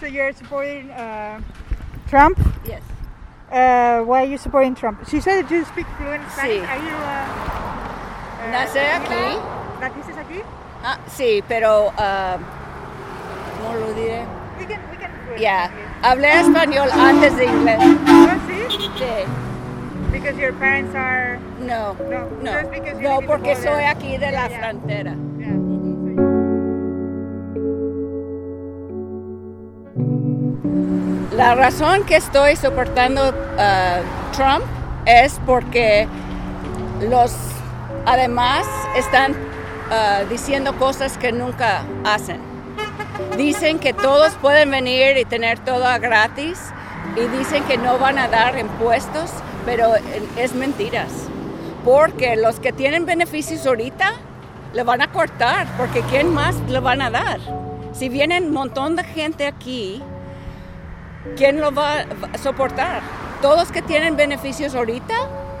So you're supporting uh, Trump? Yes. Uh, why are you supporting Trump? She said that you speak fluent Spanish. Sí. Are you, uh, uh, Nací aquí. ¿Naciste aquí? Ah, sí, pero ah, ¿cómo lo diré? We can, we can do it Ya, in English. hablé español antes de inglés. Oh, sí? Sí. Because your parents are... No, No, no, just because you no, porque soy aquí de la Yeah, yeah. frontera. La razón que estoy soportando a Trump es porque los además están ah, diciendo cosas que nunca hacen. Dicen que todos pueden venir y tener todo gratis y dicen que no van a dar impuestos, pero es mentiras. Porque los que tienen beneficios ahorita le van a cortar, porque ¿quién más le van a dar? Si vienen un montón de gente aquí, ¿quién lo va a soportar? Todos que tienen beneficios ahorita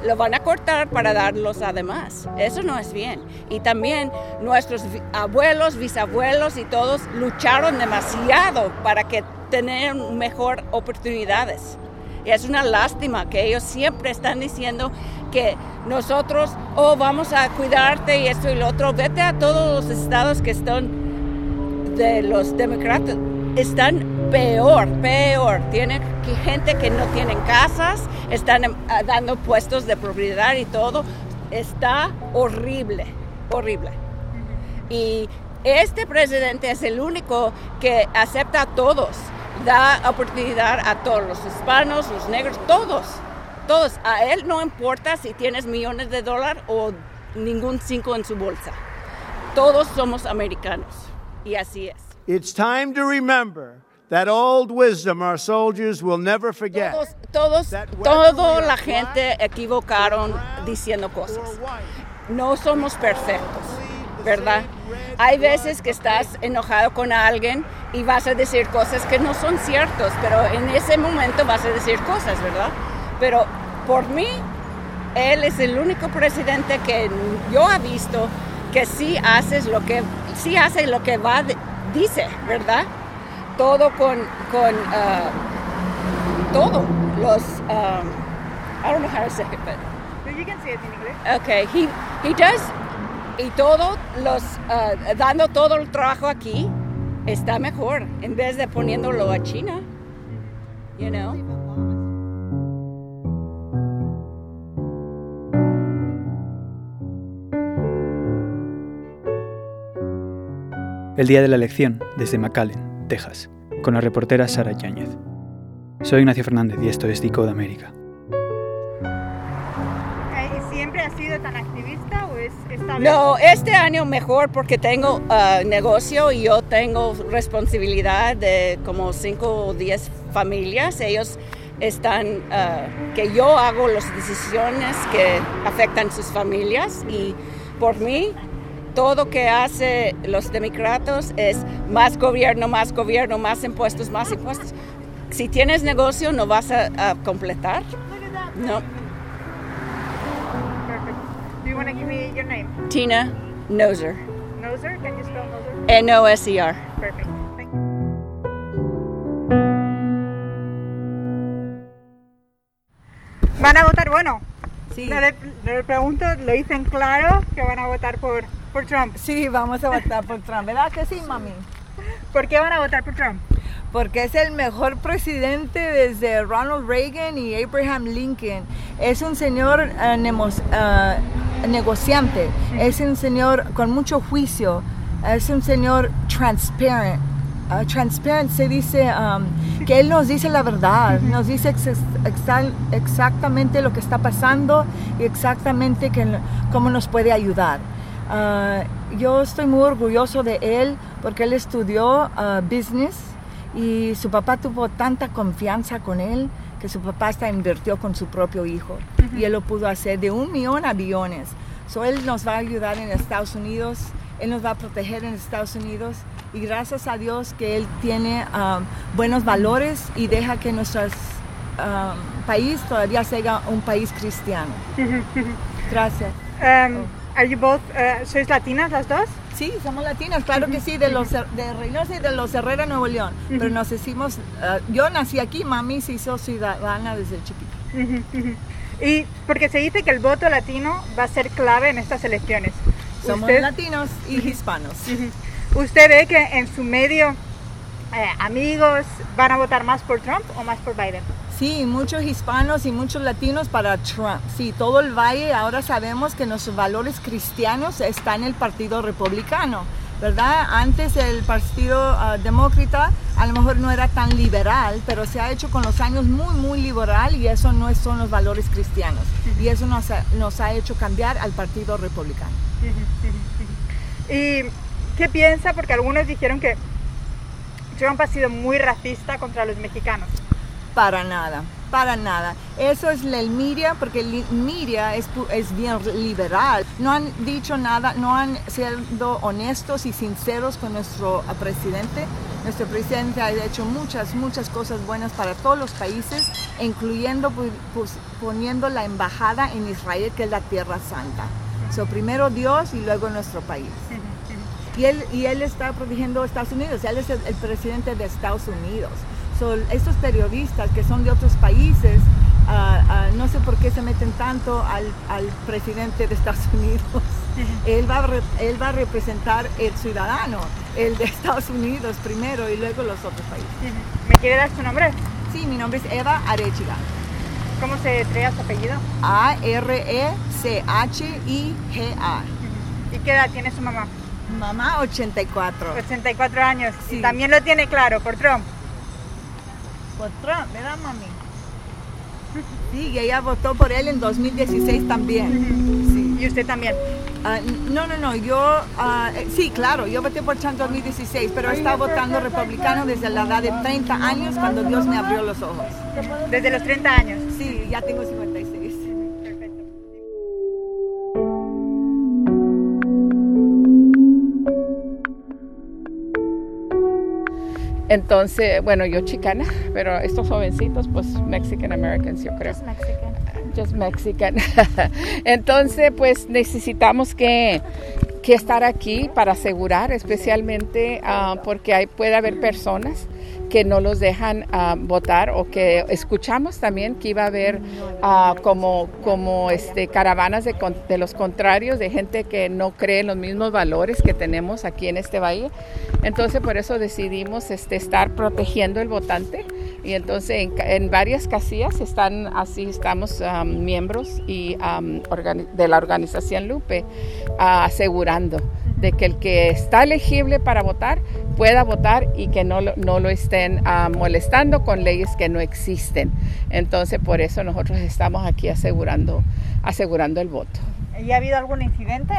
lo van a cortar para darlos además. Eso no es bien. Y también nuestros abuelos, bisabuelos y todos lucharon demasiado para que tener mejor oportunidades. Y es una lástima que ellos siempre están diciendo que nosotros, oh, vamos a cuidarte y esto y lo otro. Vete a todos los estados que están de los demócratas están peor, peor. Tienen gente que no tienen casas, están em, ah, dando puestos de propiedad y todo. Está horrible, horrible. Y este presidente es el único que acepta a todos, da oportunidad a todos, los hispanos, los negros, todos, todos. A él no importa si tienes millones de dólares o ningún cinco en su bolsa. Todos somos americanos y así es. It's time to remember that old wisdom our soldiers will never forget. Todos, todos, toda la gente equivocaron diciendo cosas. No somos perfectos, ¿verdad? Hay veces que estás enojado con alguien y vas a decir cosas que no son ciertas, pero en ese momento vas a decir cosas, ¿verdad? Pero por mí, él es el único presidente que yo he visto que sí haces lo que sí hace lo que va dice, ¿verdad? Todo con con ah, todo los um, I don't know how to say it, but you can say it in English. Okay, he, he does. Y todo los, ah, dando todo el trabajo aquí, está mejor en vez de poniéndolo a China. You know? El día de la elección, desde McAllen, Texas, con la reportera Sara Yáñez. Soy Ignacio Fernández y esto es Decode América. Eh, ¿Y siempre has sido tan activista o es esta vez? No, este año mejor porque tengo ah, negocio y yo tengo responsabilidad de como 5 o 10 familias. Ellos están, ah, que yo hago las decisiones que afectan sus familias y por mí todo que hace los demócratas es más gobierno, más gobierno, más impuestos, más impuestos. Si tienes negocio no vas a, a completar. No. Perfect. Do you want to give me your name? Tina Noser. Noser? Can you spell Noser? N-O-S-E-R. Perfect. Thank you. Van a votar, bueno, Sí, no le, le pregunto, lo dicen claro que van a votar por, por Trump. sí, vamos a votar por Trump, ¿verdad que sí, mami? ¿Por qué van a votar por Trump? Porque es el mejor presidente desde Ronald Reagan y Abraham Lincoln. Es un señor eh, nemos- eh, negociante, es un señor con mucho juicio, es un señor transparent. Uh, transparent se dice um, que él nos dice la verdad, nos dice ex- exa- exactamente lo que está pasando y exactamente que, cómo nos puede ayudar. Ah, yo estoy muy orgulloso de él porque él estudió ah, business y su papá tuvo tanta confianza con él que su papá hasta invirtió con su propio hijo y él lo pudo hacer de un millón a billones. So, él nos va a ayudar en Estados Unidos, él nos va a proteger en Estados Unidos y gracias a Dios que él tiene ah, buenos valores y deja que nuestro país todavía sea un país cristiano. Gracias. Um, Are you both, uh, ¿Sois latinas las dos? Sí, somos latinas, claro que sí, de los de Reynosa y de los Herrera, Nuevo León. Pero nos hicimos, uh, yo nací aquí, mami se hizo ciudadana desde chiquita. Y porque se dice que el voto latino va a ser clave en estas elecciones. Somos Usted- latinos y hispanos. ¿Usted ve que en su medio eh, amigos van a votar más por Trump o más por Biden? Sí, muchos hispanos y muchos latinos para Trump. Sí, todo el valle ahora sabemos que nuestros valores cristianos están en el Partido Republicano, ¿verdad? Antes el Partido ah, Demócrata a lo mejor no era tan liberal, pero se ha hecho con los años muy, muy liberal y eso no son los valores cristianos. Y eso nos ha, nos ha hecho cambiar al Partido Republicano. ¿Y qué piensa? Porque algunos dijeron que Trump ha sido muy racista contra los mexicanos. Para nada, para nada. Eso es el media, porque el media es, es bien liberal. No han dicho nada, no han sido honestos y sinceros con nuestro ah, presidente. Nuestro presidente ha hecho muchas, muchas cosas buenas para todos los países, incluyendo pues, poniendo la embajada en Israel, que es la Tierra Santa. So, primero Dios y luego nuestro país. Y él, y él está protegiendo a Estados Unidos, él es el, el presidente de Estados Unidos. So, estos periodistas que son de otros países, ah, ah, no sé por qué se meten tanto al, al presidente de Estados Unidos. él, va a re- él va a representar el ciudadano, el de Estados Unidos primero y luego los otros países. ¿Me quiere dar su nombre? Sí, mi nombre es Eva Arechiga. ¿Cómo se trae su apellido? E A-R-E-C-H-I-G-A. ¿Y qué edad tiene su mamá? Mamá 84. 84 años. Sí. Y también lo tiene claro por Trump. Por Trump, ¿verdad, mami? Sí, y ella votó por él en 2016 también. Sí. Y usted también. Ah, no, no, no, yo, ah, eh, sí, claro, yo voté por Trump en 2016, pero he estado votando republicano desde la edad de 30 años cuando Dios me abrió los ojos. Desde los 30 años. Sí, ya tengo 56. Entonces, bueno, yo chicana, pero estos jovencitos, pues Mexican Americans, yo creo. Just Mexican. Entonces, pues necesitamos que, que estar aquí para asegurar, especialmente ah, porque hay, puede haber personas que no los dejan ah, votar o que escuchamos también que iba a haber ah, como, como este, caravanas de, de los contrarios, de gente que no cree en los mismos valores que tenemos aquí en este valle. Entonces por eso decidimos este, estar protegiendo el votante y entonces en, en varias casillas están así, estamos am, miembros y organi- de la organización Lupe ah, asegurando de que el que está elegible para votar pueda votar y que no, lo- no lo estén ah, molestando con leyes que no existen. Entonces por eso nosotros estamos aquí asegurando, asegurando el voto. ¿Y ha habido algún incidente?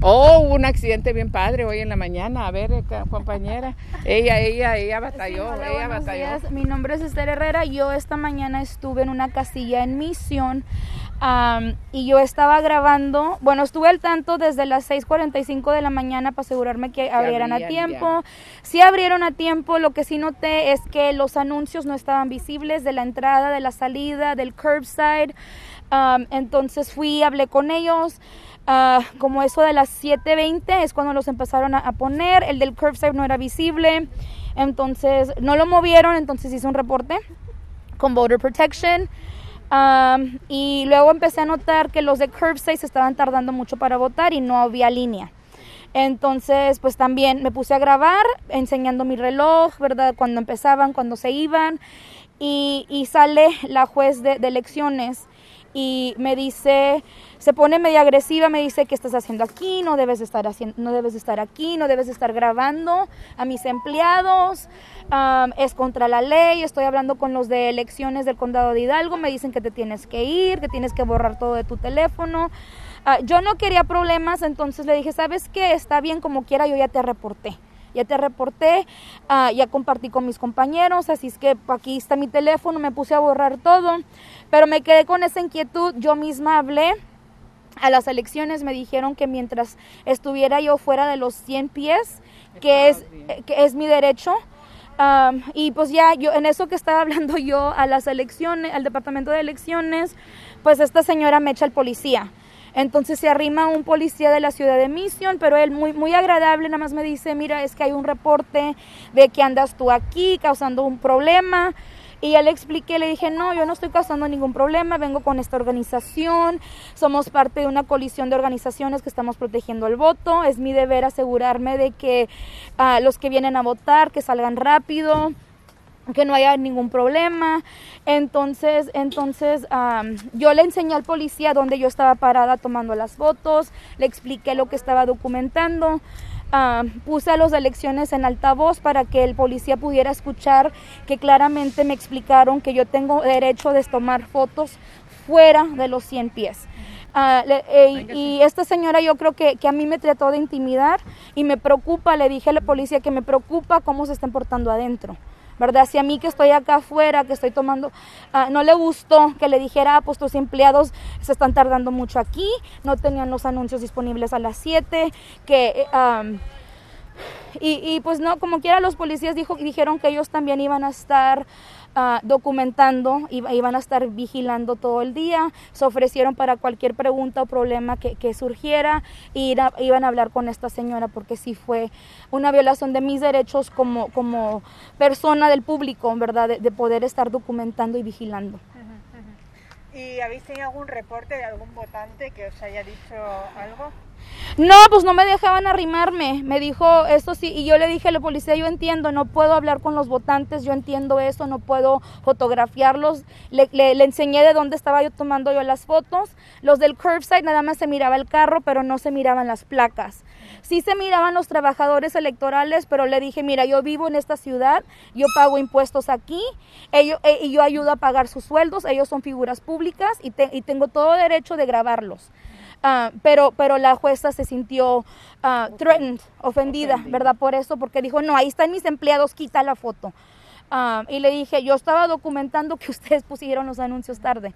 Oh, hubo un accidente bien padre hoy en la mañana. A ver, eh, compañera. Ella, ella, ella batalló, Hola, ella batalló. días. Mi nombre es Esther Herrera. Yo esta mañana estuve en una casilla en misión am, y yo estaba grabando. Bueno, estuve al tanto desde las 6:45 de la mañana para asegurarme que abrieran a tiempo. Sí abrieron a tiempo. Lo que sí noté es que los anuncios no estaban visibles de la entrada, de la salida, del curbside. Am, entonces fui, hablé con ellos. Ah, como eso de las 7.20 es cuando los empezaron a, a poner. El del curbside no era visible. Entonces no lo movieron. Entonces hice un reporte con Voter Protection. Am, y luego empecé a notar que los de curbside se estaban tardando mucho para votar y no había línea. Entonces, pues también me puse a grabar enseñando mi reloj, ¿verdad? Cuando empezaban, cuando se iban. Y, sale la juez de elecciones y me dice, se pone media agresiva, me dice, ¿qué estás haciendo aquí? No debes de estar, haciendo, no debes de estar aquí, no debes de estar grabando a mis empleados, am, es contra la ley, estoy hablando con los de elecciones del condado de Hidalgo, me dicen que te tienes que ir, que tienes que borrar todo de tu teléfono. Ah, yo no quería problemas, entonces le dije, ¿sabes qué? Está bien como quiera, yo ya te reporté. Ya te reporté, ah, ya compartí con mis compañeros, así es que aquí está mi teléfono, me puse a borrar todo, pero me quedé con esa inquietud, yo misma hablé a las elecciones, me dijeron que mientras estuviera yo fuera de los 100 pies, que es, eh, que es mi derecho, Am, y pues ya yo en eso que estaba hablando yo a las elecciones, al departamento de elecciones, pues esta señora me echa el policía. Entonces se arrima un policía de la ciudad de Mission, pero él muy, muy agradable, nada más me dice, mira, es que hay un reporte de que andas tú aquí causando un problema. Y ya le expliqué, le dije, no, yo no estoy causando ningún problema, vengo con esta organización, somos parte de una colisión de organizaciones que estamos protegiendo el voto, es mi deber asegurarme de que uh, los que vienen a votar, que salgan rápido que no haya ningún problema. Entonces, entonces um, yo le enseñé al policía donde yo estaba parada tomando las fotos, le expliqué lo que estaba documentando. Uh, puse las elecciones en altavoz para que el policía pudiera escuchar que claramente me explicaron que yo tengo derecho de tomar fotos fuera de los 100 pies. Uh, le, eh, y esta señora yo creo que, que, a mí me trató de intimidar y me preocupa, le dije a la policía que me preocupa cómo se están portando adentro. ¿Verdad? Si a mí que estoy acá afuera, que estoy tomando, uh, no le gustó que le dijera, ah, pues tus empleados se están tardando mucho aquí, no tenían los anuncios disponibles a las 7, que... Um, y, y, pues no, como quiera los policías dijo, dijeron que ellos también iban a estar uh, documentando, iban a estar vigilando todo el día, se ofrecieron para cualquier pregunta o problema que, surgiera y iban a hablar con esta señora porque sí fue una violación de mis derechos como, como persona del público, ¿verdad? De, de poder estar documentando y vigilando. ¿Y habéis tenido algún reporte de algún votante que os haya dicho algo? No, pues no me dejaban arrimarme. Me dijo eso sí, y yo le dije a la policía, yo entiendo, no puedo hablar con los votantes, yo entiendo eso, no puedo fotografiarlos. Le, le, le enseñé de dónde estaba yo tomando yo las fotos. Los del curbside nada más se miraba el carro, pero no se miraban las placas. Sí se miraban los trabajadores electorales, pero le dije, mira, yo vivo en esta ciudad, yo pago impuestos aquí, ellos, eh, y yo ayudo a pagar sus sueldos, ellos son figuras públicas y, te, y tengo todo derecho de grabarlos. Uh, pero, pero la jueza se sintió uh, threatened, ofendida, ofendida, ¿verdad? Por eso, porque dijo, no, ahí están mis empleados, quita la foto. Uh, y le dije, yo estaba documentando que ustedes pusieron los anuncios tarde.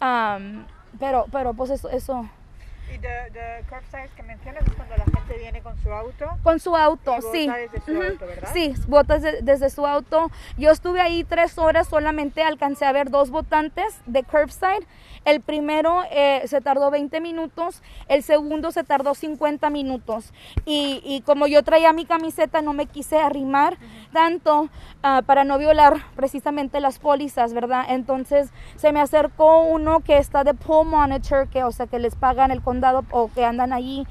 Um, pero, pero pues eso... eso ¿Y de, de curbside que mencionas es cuando la gente viene con su auto? Con su auto, y sí. Vota desde su uh -huh. auto, ¿verdad? Sí, votas de, desde su auto. Yo estuve ahí tres horas, solamente alcancé a ver dos votantes de curbside. El primero eh, se tardó 20 minutos, el segundo se tardó 50 minutos. Y, y como yo traía mi camiseta, no me quise arrimar uh -huh. tanto uh, para no violar precisamente las pólizas, ¿verdad? Entonces se me acercó uno que está de poll monitor, que, o sea, que les pagan el condado o que andan allí.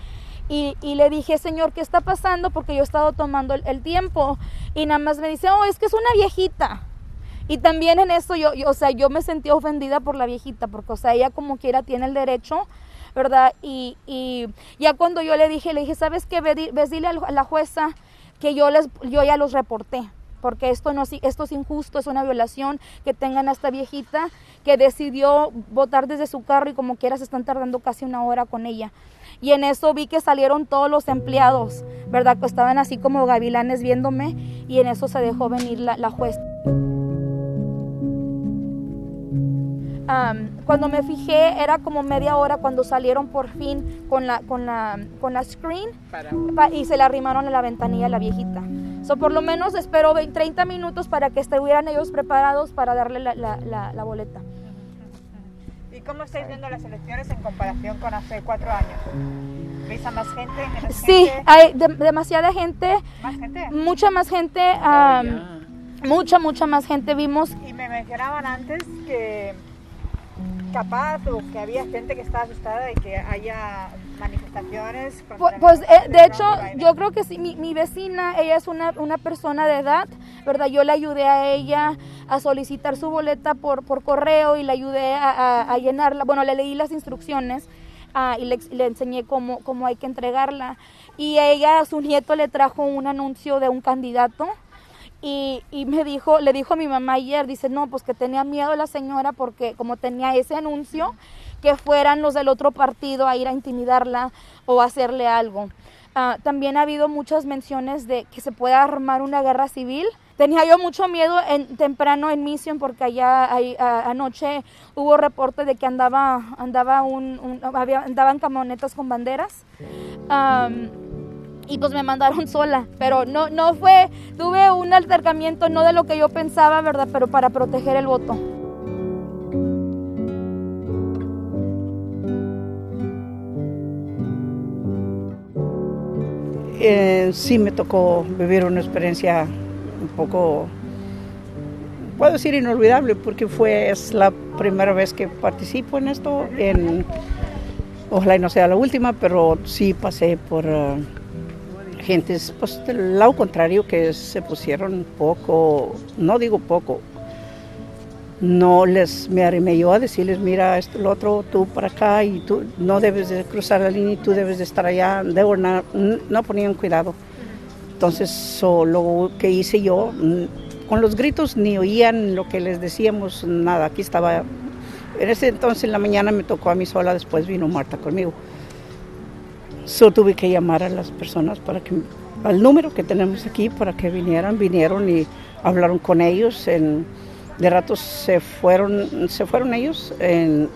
Y, y, le dije, señor, ¿qué está pasando? Porque yo he estado tomando el, el, tiempo. Y nada más me dice, oh, es que es una viejita. Y también en eso yo, yo, o sea, yo me sentí ofendida por la viejita, porque, o sea, ella como quiera tiene el derecho, ¿verdad? Y, y ya cuando yo le dije, le dije, ¿sabes qué? Ves, dile a la jueza que yo, les, yo ya los reporté porque esto, no, esto es injusto, es una violación que tengan a esta viejita que decidió votar desde su carro y como quiera se están tardando casi una hora con ella. Y en eso vi que salieron todos los empleados, ¿verdad? Que estaban así como gavilanes viéndome y en eso se dejó venir la, la jueza. Um, cuando me fijé era como media hora cuando salieron por fin con la, con la, con la screen pa, y se le arrimaron a la ventanilla a la viejita. So, por lo menos espero 20, 30 minutos para que estuvieran ellos preparados para darle la, la, la, la boleta. ¿Y cómo estáis viendo las elecciones en comparación con hace cuatro años? ¿Veis a más gente? Menos sí, gente? hay de, demasiada gente. ¿Más gente? Mucha más gente. Um, mucha, mucha más gente vimos. Y me mencionaban antes que capaz o que había gente que estaba asustada y que haya manifestaciones. Pues, pues eh, de hecho, yo creo que sí, mi, mi, vecina, ella es una, una persona de edad, ¿verdad? Yo le ayudé a ella a solicitar su boleta por, por correo y le ayudé a, a, a llenarla, bueno, le leí las instrucciones. Uh, y le, le, enseñé cómo, cómo hay que entregarla. Y ella, a su nieto, le trajo un anuncio de un candidato y, me dijo, le dijo a mi mamá ayer, dice, no, pues que tenía miedo la señora porque como tenía ese anuncio, que fueran los del otro partido a ir a intimidarla o hacerle algo. Uh, también ha habido muchas menciones de que se pueda armar una guerra civil. Tenía yo mucho miedo temprano en Mission porque allá anoche hubo reporte de que andaba, andaban camionetas con banderas y pues me mandaron sola, pero no, no fue, tuve un altercamiento, no de lo que yo pensaba, ¿verdad? Pero para proteger el voto. Eh, sí me tocó vivir una experiencia un poco, puedo decir inolvidable, porque fue, es la primera vez que participo en esto, en, ojalá y no sea la última, pero sí pasé por... Eh, gentes pues, del lado contrario que se pusieron poco, no digo poco, no les me arrimé yo a decirles, mira, esto, lo otro, tú para acá y tú no debes de cruzar la línea y tú debes de estar allá. No, ponían cuidado. Entonces, lo que hice yo, con los gritos ni oían lo que les decíamos, nada. Aquí estaba, en ese entonces en la mañana me tocó a mí sola, después vino Marta conmigo. So tuve que llamar a las personas para que, al número que tenemos aquí, para que vinieran, vinieron y hablaron con ellos en de ratos se fueron, se fueron ellos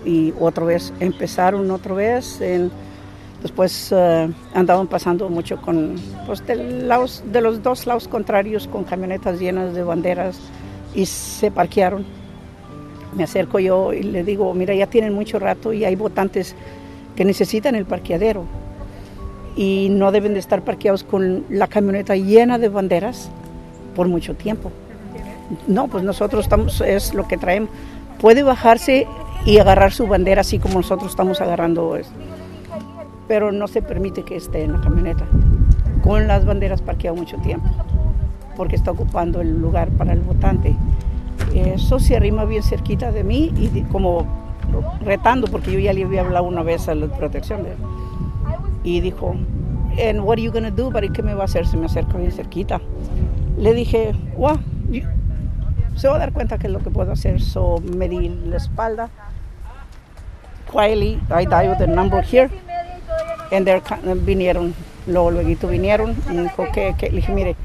y otra vez empezaron otra vez. después uh, andaban pasando mucho con, pues de los dos lados contrarios con camionetas llenas de banderas y se parquearon. Me acerco yo y le digo, mira, ya tienen mucho rato y hay votantes que necesitan el parqueadero y no deben de estar parqueados con la camioneta llena de banderas por mucho tiempo. No, pues nosotros estamos, es lo que traemos. Puede bajarse y agarrar su bandera así como nosotros estamos agarrando, pero no se permite que esté en la camioneta. Con las banderas parqueado mucho tiempo, porque está ocupando el lugar para el votante. Eso se arrima bien cerquita de mí y como retando, porque yo ya le había hablado una vez a la protección de él. Y dijo, And what are you gonna do? ¿Para qué me va a hacer? Se me acerca bien cerquita. Le dije, wow, se va a dar cuenta que es lo que puedo hacer. So me di la espalda. Quietly, I dialed the number here. And they vinieron, luego, luego vinieron. Y que, que, le dije, mire,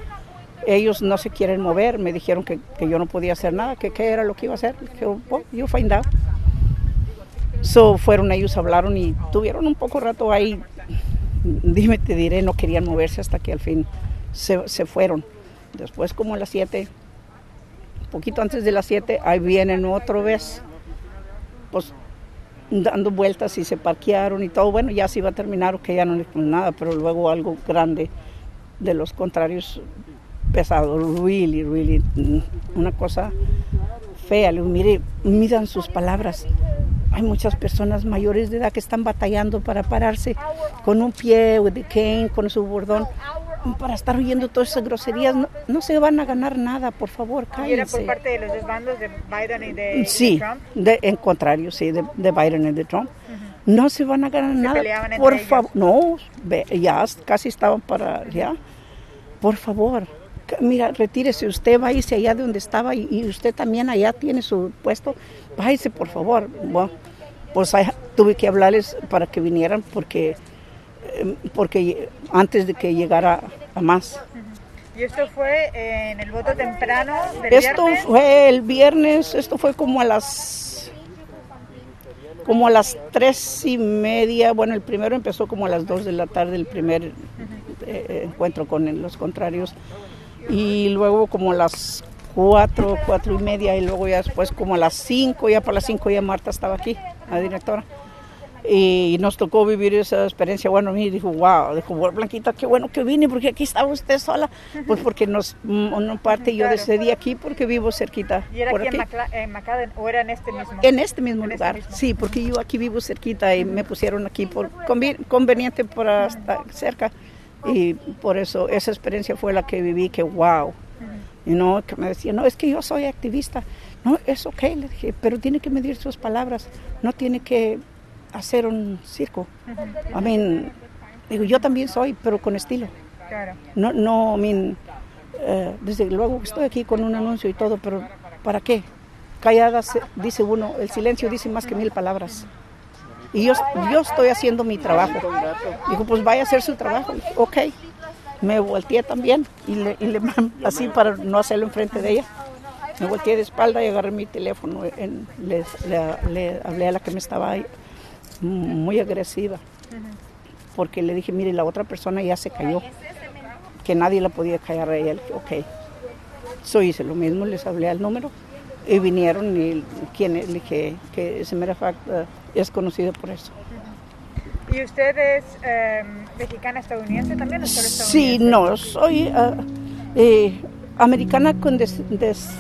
ellos no se quieren mover. Me dijeron que, que yo no podía hacer nada, que qué era lo que iba a hacer. Le dije, well, you find out. So fueron ellos, hablaron y tuvieron un poco rato ahí. Dime, te diré, no querían moverse hasta que al fin se, se fueron. Después, como a las 7, poquito antes de las 7, ahí vienen otra vez, pues dando vueltas y se parquearon y todo. Bueno, ya se iba a terminar, que ya no le nada, pero luego algo grande de los contrarios pesado, really, really, una cosa fea. Le mire, miran sus palabras. Hay muchas personas mayores de edad que están batallando para pararse con un pie, de cane, con su bordón para estar oyendo todas esas groserías. No, se van a ganar nada, por favor, cállense. ¿Y era por parte de los desbandos de Biden y de, sí, Trump? Sí, en contrario, sí, de, Biden y de Trump. No se van a ganar nada. Por favor, no, ya casi estaban para ya. Por favor, mira, retírese usted, váyase allá de donde estaba y, usted también allá tiene su puesto. Váyase, por favor. Bueno, pues tuve que hablarles para que vinieran porque Em, porque antes de que llegara a más. ¿Y esto fue en el voto temprano del Esto fue el viernes, esto fue como a las como a las tres y media, bueno, el primero empezó como a las dos de la tarde, el primer eh, encuentro con los contrarios, y luego como a las cuatro, cuatro y media, y luego ya después como a las cinco, ya para las cinco ya Marta estaba aquí, la directora y nos tocó vivir esa experiencia. Bueno, a mí dijo, wow, dijo, Blanquita, qué bueno que vine, porque aquí estaba usted sola. Pues porque nos, una parte yo decidí aquí porque vivo cerquita. ¿Y era aquí, En, McAllen o era en este mismo? En este mismo este lugar, sí, porque yo aquí vivo cerquita y me pusieron aquí por conveniente para estar cerca. Y por eso esa experiencia fue la que viví, que wow. Y no, que me decía, no, es que yo soy activista. No, es ok, le dije, pero tiene que medir sus palabras, no tiene que hacer un circo. I mean, digo, yo también soy, pero con estilo. No, no, I mean, eh, desde luego estoy aquí con un anuncio y todo, pero ¿para qué? Calladas, dice uno, el silencio dice más que mil palabras. Y yo, yo estoy haciendo mi trabajo. Dijo, pues vaya a hacer su trabajo. Ok. Me volteé también y le, y le así para no hacerlo enfrente de ella. Me volteé de espalda y agarré mi teléfono. En, le, le, hablé a la que me estaba ahí muy agresiva, porque le dije, mire, la otra persona ya se cayó, que nadie la podía callar a ella. Ok, so hice lo mismo, les hablé al número y vinieron y quien le dije que ese mera es conocido por eso. ¿Y usted es eh, mexicana estadounidense también o Sí, no, soy eh, americana con des- des-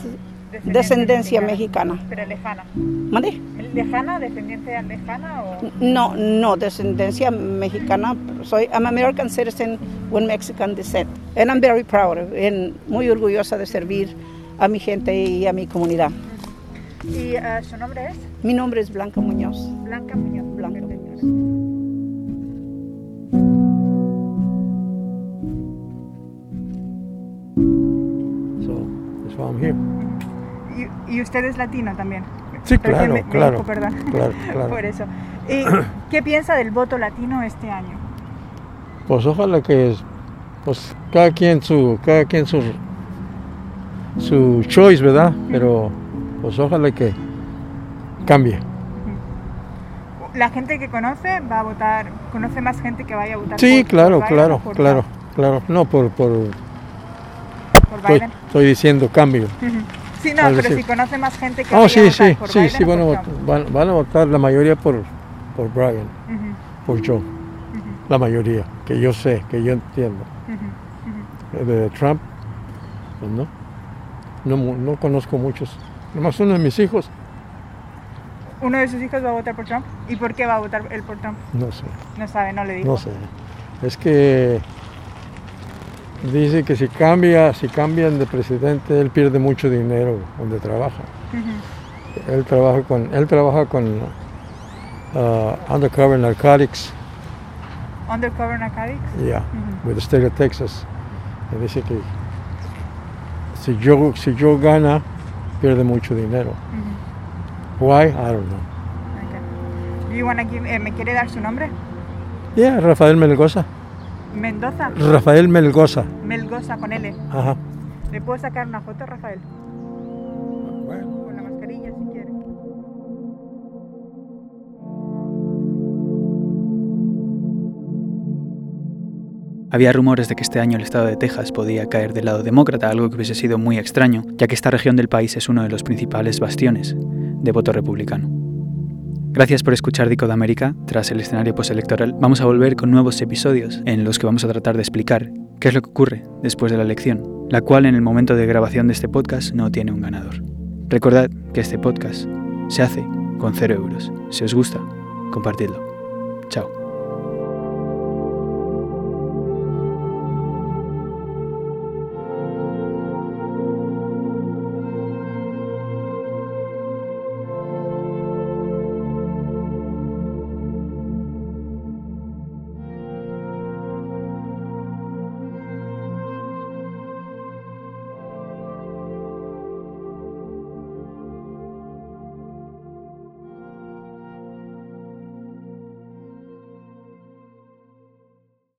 descendencia mexicana. Pero lejana. ¿Mande? ¿Lejana? ¿Descendiente lejana o...? No, no, descendencia mexicana. Soy I'm American citizen with Mexican descent. And I'm very proud, and muy orgullosa de servir a mi gente y a mi comunidad. ¿Y eh, su nombre es? Mi nombre es Blanca Muñoz. Blanca Muñoz. Blanca Perfecto. So that's why I'm here. ¿Y, y usted es latino también? Sí, claro, claro, perdón. claro, claro. Por eso. ¿Y qué piensa del voto latino este año? Pues ojalá que pues cada quien su cada quien su su choice, ¿verdad? Pero pues ojalá que cambie. La gente que conoce va a votar, conoce más gente que vaya a votar Sí, por- claro, por claro, por claro, claro. No por por estoy, Biden. estoy diciendo cambio. Sí, no, pero decir- si conoce más gente que Oh, sí, votar sí, por sí, Biden sí, van a, por votar, van, van a votar la mayoría por, por Brian, por Joe. La mayoría, que yo sé, que yo entiendo. ujú. De Trump, pues no. No, no conozco muchos. Nomás uno de mis hijos, ¿Uno de sus hijos va a votar por Trump? ¿Y por qué va a votar él por Trump? no sé, No sabe, no le dijo. no sé. Es que dice que si cambia, si cambian de presidente, él pierde mucho dinero donde trabaja. Él trabaja con, él trabaja con uh, undercover narcotics, Undercover Narcotics. yeah, with the state of Texas. Y dice que si yo, si yo gana, pierde mucho dinero. Why? I don't know. Ok. Do you wanna give- eh, ¿Me quiere dar su nombre? Yeah, Rafael Melgoza. Mendoza. Rafael Melgoza. Melgoza con L. Ajá. ¿Le puedo sacar una foto, Rafael? Había rumores de que este año el estado de Texas podía caer del lado demócrata, algo que hubiese sido muy extraño, ya que esta región del país es uno de los principales bastiones de voto republicano. Gracias por escuchar Dico de América. Tras el escenario postelectoral, vamos a volver con nuevos episodios en los que vamos a tratar de explicar qué es lo que ocurre después de la elección, la cual en el momento de grabación de este podcast no tiene un ganador. Recordad que este podcast se hace con cero euros. Si os gusta, compartidlo. Chao.